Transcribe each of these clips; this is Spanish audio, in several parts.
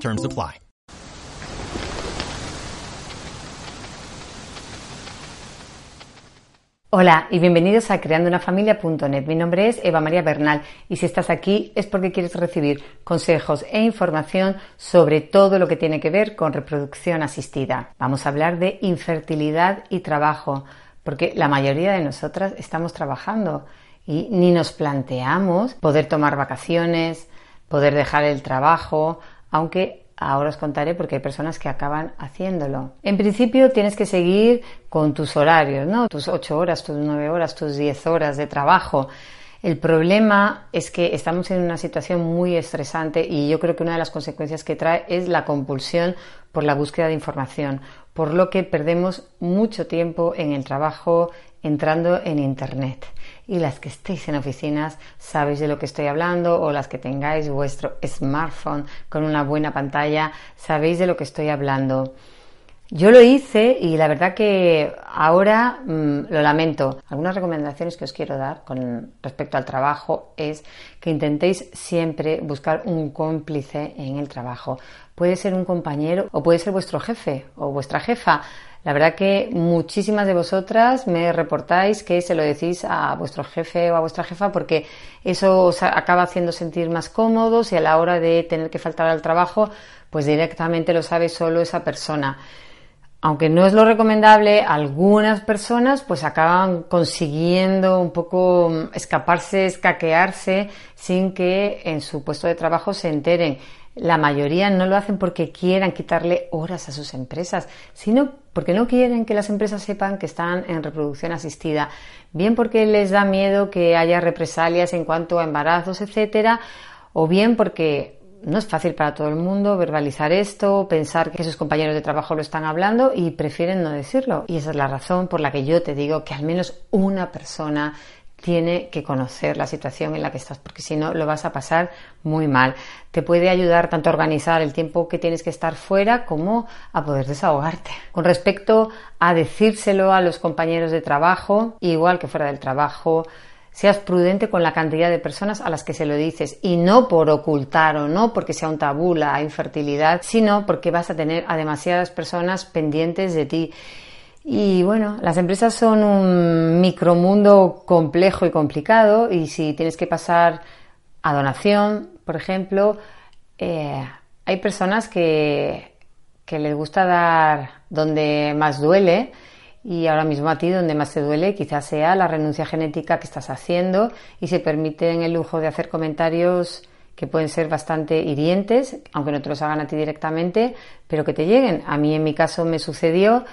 Terms apply. Hola y bienvenidos a creandonafamilia.net. Mi nombre es Eva María Bernal y si estás aquí es porque quieres recibir consejos e información sobre todo lo que tiene que ver con reproducción asistida. Vamos a hablar de infertilidad y trabajo, porque la mayoría de nosotras estamos trabajando y ni nos planteamos poder tomar vacaciones, poder dejar el trabajo, aunque Ahora os contaré porque hay personas que acaban haciéndolo. En principio tienes que seguir con tus horarios, ¿no? Tus ocho horas, tus nueve horas, tus diez horas de trabajo. El problema es que estamos en una situación muy estresante y yo creo que una de las consecuencias que trae es la compulsión por la búsqueda de información, por lo que perdemos mucho tiempo en el trabajo entrando en Internet y las que estéis en oficinas sabéis de lo que estoy hablando o las que tengáis vuestro smartphone con una buena pantalla sabéis de lo que estoy hablando. Yo lo hice y la verdad que ahora mm, lo lamento. Algunas recomendaciones que os quiero dar con respecto al trabajo es que intentéis siempre buscar un cómplice en el trabajo. Puede ser un compañero o puede ser vuestro jefe o vuestra jefa. La verdad que muchísimas de vosotras me reportáis que se lo decís a vuestro jefe o a vuestra jefa porque eso os acaba haciendo sentir más cómodos y a la hora de tener que faltar al trabajo, pues directamente lo sabe solo esa persona. Aunque no es lo recomendable, algunas personas pues acaban consiguiendo un poco escaparse, escaquearse sin que en su puesto de trabajo se enteren. La mayoría no lo hacen porque quieran quitarle horas a sus empresas, sino porque no quieren que las empresas sepan que están en reproducción asistida, bien porque les da miedo que haya represalias en cuanto a embarazos, etcétera, o bien porque no es fácil para todo el mundo verbalizar esto, pensar que sus compañeros de trabajo lo están hablando y prefieren no decirlo. Y esa es la razón por la que yo te digo que al menos una persona tiene que conocer la situación en la que estás, porque si no lo vas a pasar muy mal. Te puede ayudar tanto a organizar el tiempo que tienes que estar fuera como a poder desahogarte. Con respecto a decírselo a los compañeros de trabajo, igual que fuera del trabajo, seas prudente con la cantidad de personas a las que se lo dices y no por ocultar o no porque sea un tabú la infertilidad, sino porque vas a tener a demasiadas personas pendientes de ti y bueno, las empresas son un micromundo complejo y complicado y si tienes que pasar a donación, por ejemplo, eh, hay personas que, que les gusta dar donde más duele y ahora mismo a ti donde más te duele quizás sea la renuncia genética que estás haciendo y se permiten el lujo de hacer comentarios que pueden ser bastante hirientes, aunque no te los hagan a ti directamente, pero que te lleguen. A mí en mi caso me sucedió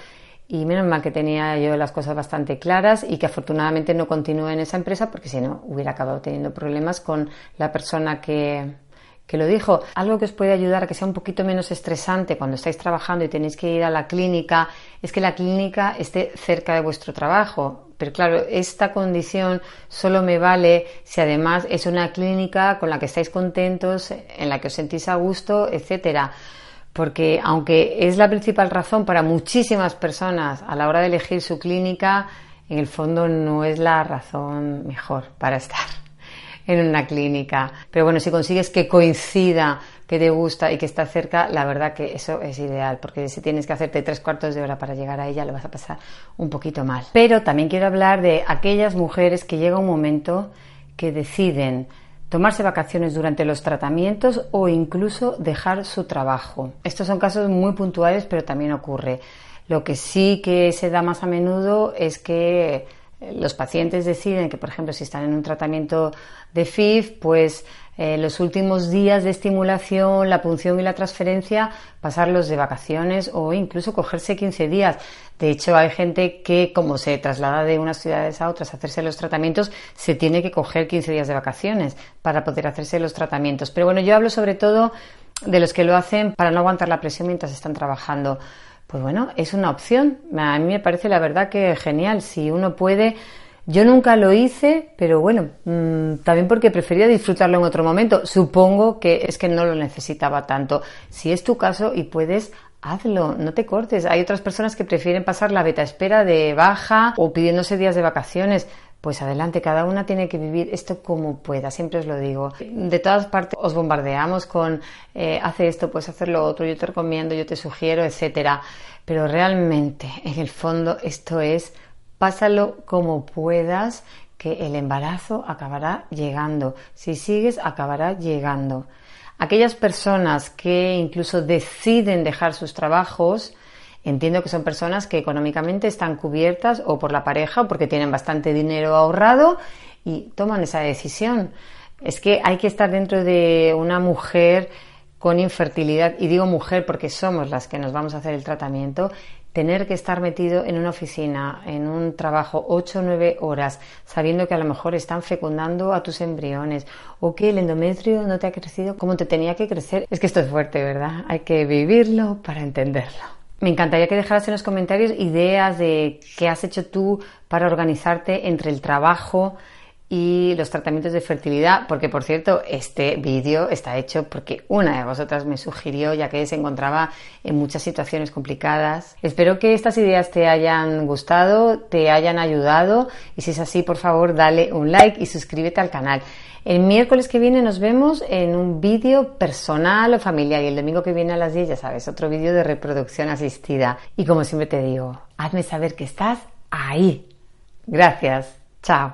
y menos mal que tenía yo las cosas bastante claras y que afortunadamente no continué en esa empresa porque si no hubiera acabado teniendo problemas con la persona que, que lo dijo. Algo que os puede ayudar a que sea un poquito menos estresante cuando estáis trabajando y tenéis que ir a la clínica es que la clínica esté cerca de vuestro trabajo. Pero claro, esta condición solo me vale si además es una clínica con la que estáis contentos, en la que os sentís a gusto, etcétera porque aunque es la principal razón para muchísimas personas a la hora de elegir su clínica, en el fondo no es la razón mejor para estar en una clínica. Pero bueno, si consigues que coincida, que te gusta y que está cerca, la verdad que eso es ideal, porque si tienes que hacerte tres cuartos de hora para llegar a ella, lo vas a pasar un poquito mal. Pero también quiero hablar de aquellas mujeres que llega un momento que deciden tomarse vacaciones durante los tratamientos o incluso dejar su trabajo. Estos son casos muy puntuales, pero también ocurre. Lo que sí que se da más a menudo es que los pacientes deciden que, por ejemplo, si están en un tratamiento de FIF, pues eh, los últimos días de estimulación, la punción y la transferencia, pasarlos de vacaciones o incluso cogerse 15 días. De hecho, hay gente que, como se traslada de unas ciudades a otras a hacerse los tratamientos, se tiene que coger 15 días de vacaciones para poder hacerse los tratamientos. Pero bueno, yo hablo sobre todo de los que lo hacen para no aguantar la presión mientras están trabajando. Pues bueno, es una opción. A mí me parece la verdad que genial. Si uno puede, yo nunca lo hice, pero bueno, mm, también porque prefería disfrutarlo en otro momento. Supongo que es que no lo necesitaba tanto. Si es tu caso y puedes, hazlo, no te cortes. Hay otras personas que prefieren pasar la beta espera de baja o pidiéndose días de vacaciones. Pues adelante, cada una tiene que vivir esto como pueda, siempre os lo digo. De todas partes os bombardeamos con eh, hace esto, pues hacer lo otro, yo te recomiendo, yo te sugiero, etcétera. Pero realmente, en el fondo, esto es pásalo como puedas, que el embarazo acabará llegando. Si sigues, acabará llegando. Aquellas personas que incluso deciden dejar sus trabajos, entiendo que son personas que económicamente están cubiertas o por la pareja o porque tienen bastante dinero ahorrado y toman esa decisión. Es que hay que estar dentro de una mujer con infertilidad, y digo mujer porque somos las que nos vamos a hacer el tratamiento, tener que estar metido en una oficina, en un trabajo 8 o 9 horas, sabiendo que a lo mejor están fecundando a tus embriones o que el endometrio no te ha crecido como te tenía que crecer. Es que esto es fuerte, ¿verdad? Hay que vivirlo para entenderlo. Me encantaría que dejaras en los comentarios ideas de qué has hecho tú para organizarte entre el trabajo, y los tratamientos de fertilidad, porque por cierto, este vídeo está hecho porque una de vosotras me sugirió, ya que se encontraba en muchas situaciones complicadas. Espero que estas ideas te hayan gustado, te hayan ayudado y si es así, por favor, dale un like y suscríbete al canal. El miércoles que viene nos vemos en un vídeo personal o familiar y el domingo que viene a las 10, ya sabes, otro vídeo de reproducción asistida. Y como siempre te digo, hazme saber que estás ahí. Gracias. Chao.